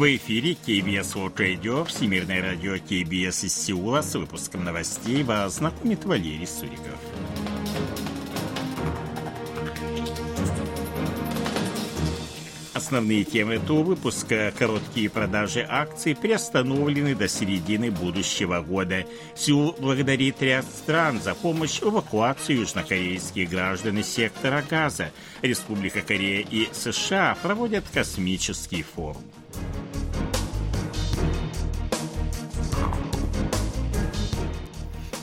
В эфире KBS World Radio, Всемирное радио KBS из Сеула с выпуском новостей вас знакомит Валерий Суриков. Основные темы этого выпуска – короткие продажи акций приостановлены до середины будущего года. Сеул благодарит ряд стран за помощь в эвакуации южнокорейских граждан из сектора газа. Республика Корея и США проводят космический форум.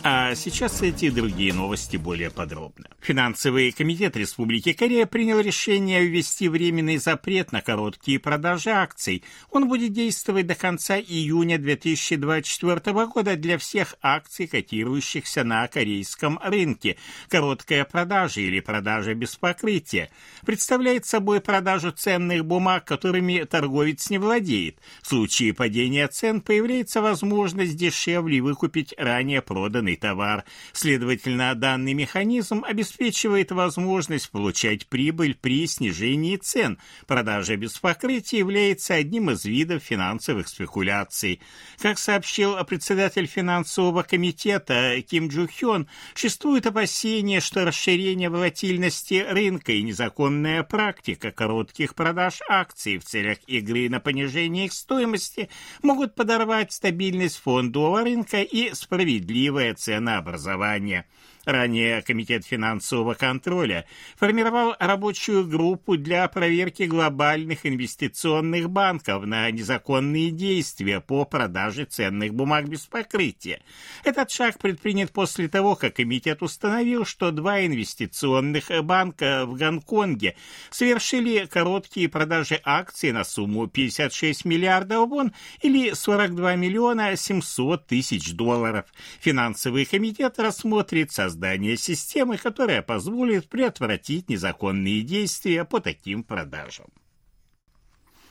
А сейчас эти другие новости более подробно. Финансовый комитет Республики Корея принял решение ввести временный запрет на короткие продажи акций. Он будет действовать до конца июня 2024 года для всех акций, котирующихся на корейском рынке. Короткая продажа или продажа без покрытия представляет собой продажу ценных бумаг, которыми торговец не владеет. В случае падения цен появляется возможность дешевле выкупить ранее проданный товар. Следовательно, данный механизм обеспечивает возможность получать прибыль при снижении цен. Продажа без покрытия является одним из видов финансовых спекуляций. Как сообщил председатель финансового комитета Ким Джу Хён, существует опасение, что расширение волатильности рынка и незаконная практика коротких продаж акций в целях игры на понижение их стоимости могут подорвать стабильность фондового рынка и справедливое ценообразование. Ранее Комитет финансового контроля формировал рабочую группу для проверки глобальных инвестиционных банков на незаконные действия по продаже ценных бумаг без покрытия. Этот шаг предпринят после того, как комитет установил, что два инвестиционных банка в Гонконге совершили короткие продажи акций на сумму 56 миллиардов вон или 42 миллиона 700 тысяч долларов. Финансовый комитет рассмотрит создание создание системы, которая позволит предотвратить незаконные действия по таким продажам.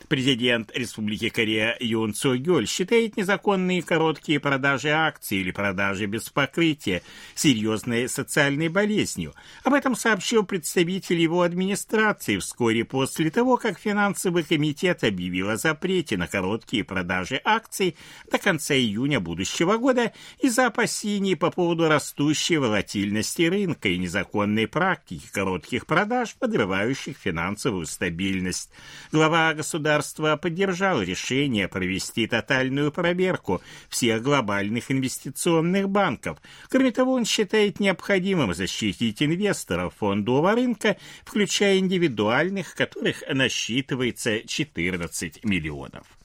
Президент Республики Корея Юн Цо Гёль считает незаконные короткие продажи акций или продажи без покрытия серьезной социальной болезнью. Об этом сообщил представитель его администрации вскоре после того, как финансовый комитет объявил о запрете на короткие продажи акций до конца июня будущего года из-за опасений по поводу растущей волатильности рынка и незаконной практики коротких продаж, подрывающих финансовую стабильность. Глава государства государство поддержало решение провести тотальную проверку всех глобальных инвестиционных банков. Кроме того, он считает необходимым защитить инвесторов фондового рынка, включая индивидуальных, которых насчитывается 14 миллионов.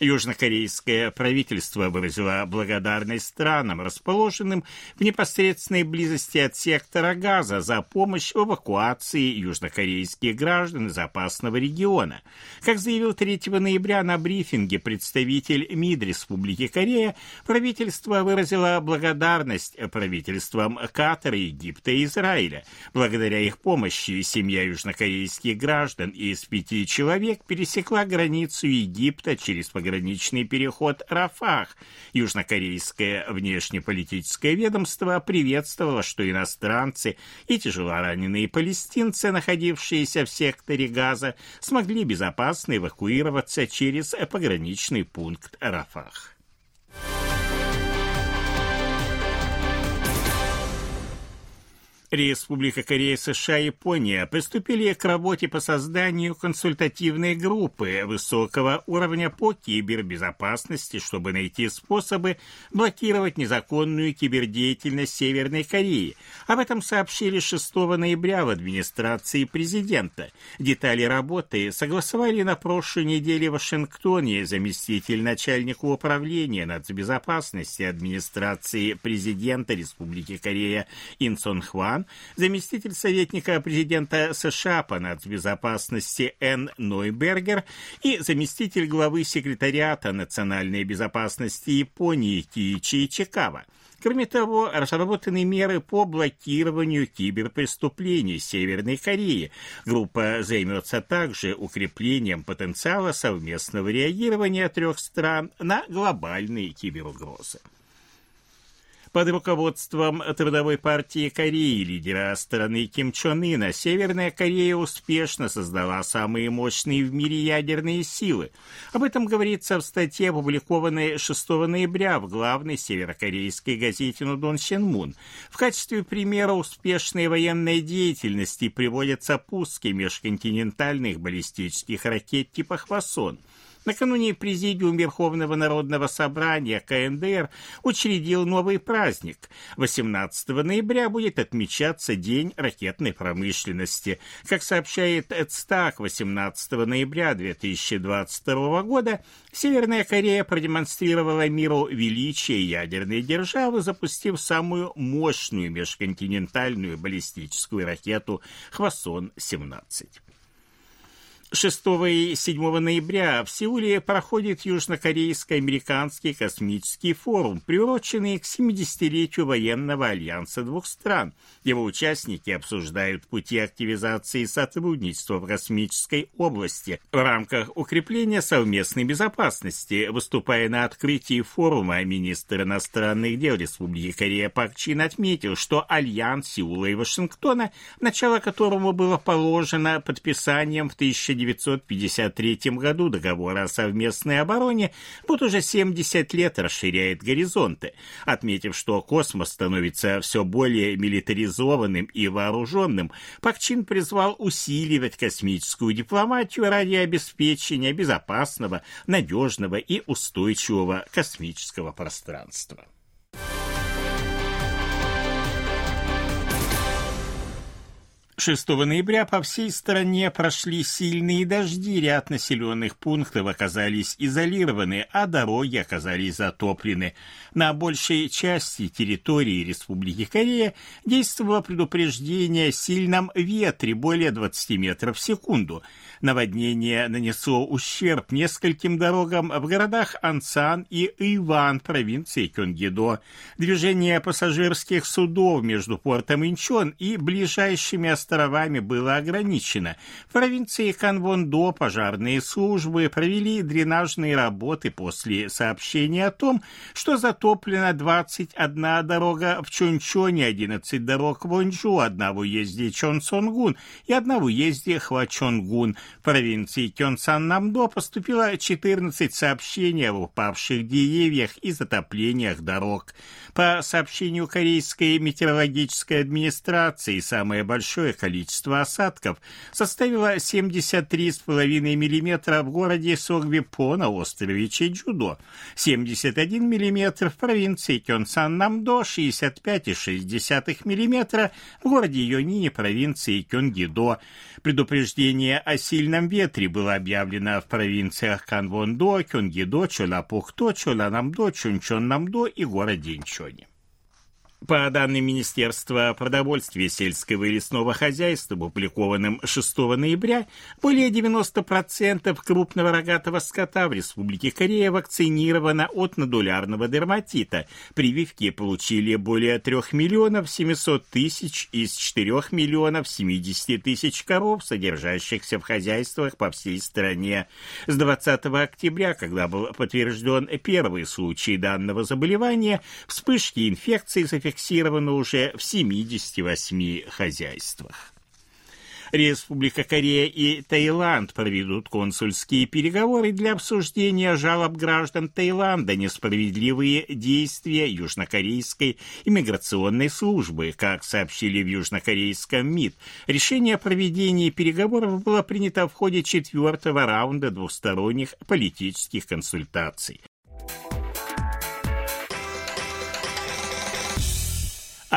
Южнокорейское правительство выразило благодарность странам, расположенным в непосредственной близости от сектора газа, за помощь в эвакуации южнокорейских граждан из опасного региона. Как заявил 3 ноября на брифинге представитель МИД Республики Корея, правительство выразило благодарность правительствам Катара, Египта и Израиля. Благодаря их помощи семья южнокорейских граждан из пяти человек пересекла границу Египта через пограничный пограничный переход Рафах. Южнокорейское внешнеполитическое ведомство приветствовало, что иностранцы и тяжелораненые палестинцы, находившиеся в секторе Газа, смогли безопасно эвакуироваться через пограничный пункт Рафах. Республика Корея, США и Япония приступили к работе по созданию консультативной группы высокого уровня по кибербезопасности, чтобы найти способы блокировать незаконную кибердеятельность Северной Кореи. Об этом сообщили 6 ноября в администрации президента. Детали работы согласовали на прошлой неделе в Вашингтоне заместитель начальника управления нацбезопасности администрации президента Республики Корея Инсон Хван Иран, заместитель советника президента США по нацбезопасности Н. Нойбергер и заместитель главы секретариата национальной безопасности Японии Киичи Чикава. Кроме того, разработаны меры по блокированию киберпреступлений Северной Кореи. Группа займется также укреплением потенциала совместного реагирования трех стран на глобальные киберугрозы. Под руководством Трудовой партии Кореи, лидера страны Ким Чон Ына, Северная Корея успешно создала самые мощные в мире ядерные силы. Об этом говорится в статье, опубликованной 6 ноября в главной северокорейской газете «Нудон Сенмун». В качестве примера успешной военной деятельности приводятся пуски межконтинентальных баллистических ракет типа «Хвасон». Накануне Президиум Верховного Народного Собрания КНДР учредил новый праздник. 18 ноября будет отмечаться День ракетной промышленности. Как сообщает ЦТАК, 18 ноября 2022 года Северная Корея продемонстрировала миру величие ядерной державы, запустив самую мощную межконтинентальную баллистическую ракету «Хвасон-17». 6 и 7 ноября в Сеуле проходит Южнокорейско-американский космический форум, приуроченный к 70-летию военного альянса двух стран. Его участники обсуждают пути активизации сотрудничества в космической области в рамках укрепления совместной безопасности. Выступая на открытии форума, министр иностранных дел Республики Корея Пак Чин отметил, что альянс Сеула и Вашингтона, начало которому было положено подписанием в 19 1953 году договора о совместной обороне вот уже 70 лет расширяет горизонты, отметив, что космос становится все более милитаризованным и вооруженным, Пак Чин призвал усиливать космическую дипломатию ради обеспечения безопасного, надежного и устойчивого космического пространства. 6 ноября по всей стране прошли сильные дожди, ряд населенных пунктов оказались изолированы, а дороги оказались затоплены. На большей части территории Республики Корея действовало предупреждение о сильном ветре более 20 метров в секунду. Наводнение нанесло ущерб нескольким дорогам в городах Ансан и Иван провинции Кёнгидо. Движение пассажирских судов между портом Инчон и ближайшими островами островами было ограничено. В провинции Канвондо пожарные службы провели дренажные работы после сообщения о том, что затоплена 21 дорога в Чунчоне, 11 дорог в Вонджу, одна в уезде Чонсонгун и одна в уезде Хвачонгун. В провинции Кёнсан-Намдо поступило 14 сообщений об упавших деревьях и затоплениях дорог. По сообщению Корейской метеорологической администрации, самое большое количество осадков составило 73,5 мм в городе Согвипо на острове Чеджудо, 71 мм в провинции Кёнсан-Намдо, 65,6 мм в городе Йонине провинции Кёнгидо. Предупреждение о сильном ветре было объявлено в провинциях Канвондо, Кёнгидо, Чолапухто, Чоланамдо, Чунчоннамдо и городе Инчоне. По данным Министерства продовольствия сельского и лесного хозяйства, опубликованным 6 ноября, более 90% крупного рогатого скота в Республике Корея вакцинировано от надулярного дерматита. Прививки получили более 3 миллионов 700 тысяч из 4 миллионов 70 тысяч коров, содержащихся в хозяйствах по всей стране. С 20 октября, когда был подтвержден первый случай данного заболевания, вспышки инфекции зафиксированы зафиксировано уже в 78 хозяйствах. Республика Корея и Таиланд проведут консульские переговоры для обсуждения жалоб граждан Таиланда несправедливые действия южнокорейской иммиграционной службы. Как сообщили в южнокорейском МИД, решение о проведении переговоров было принято в ходе четвертого раунда двусторонних политических консультаций.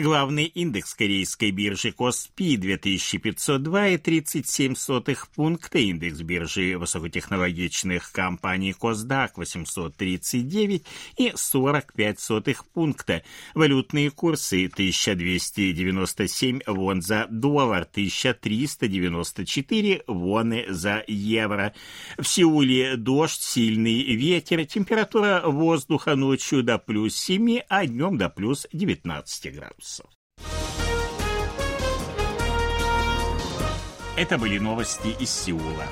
Главный индекс корейской биржи Коспи 2502,37 пункта, индекс биржи высокотехнологичных компаний Косдак 839 и 45 пункта. Валютные курсы 1297 вон за доллар, 1394 воны за евро. В Сеуле дождь, сильный ветер, температура воздуха ночью до плюс 7, а днем до плюс 19 градусов. Это были новости из Сеула.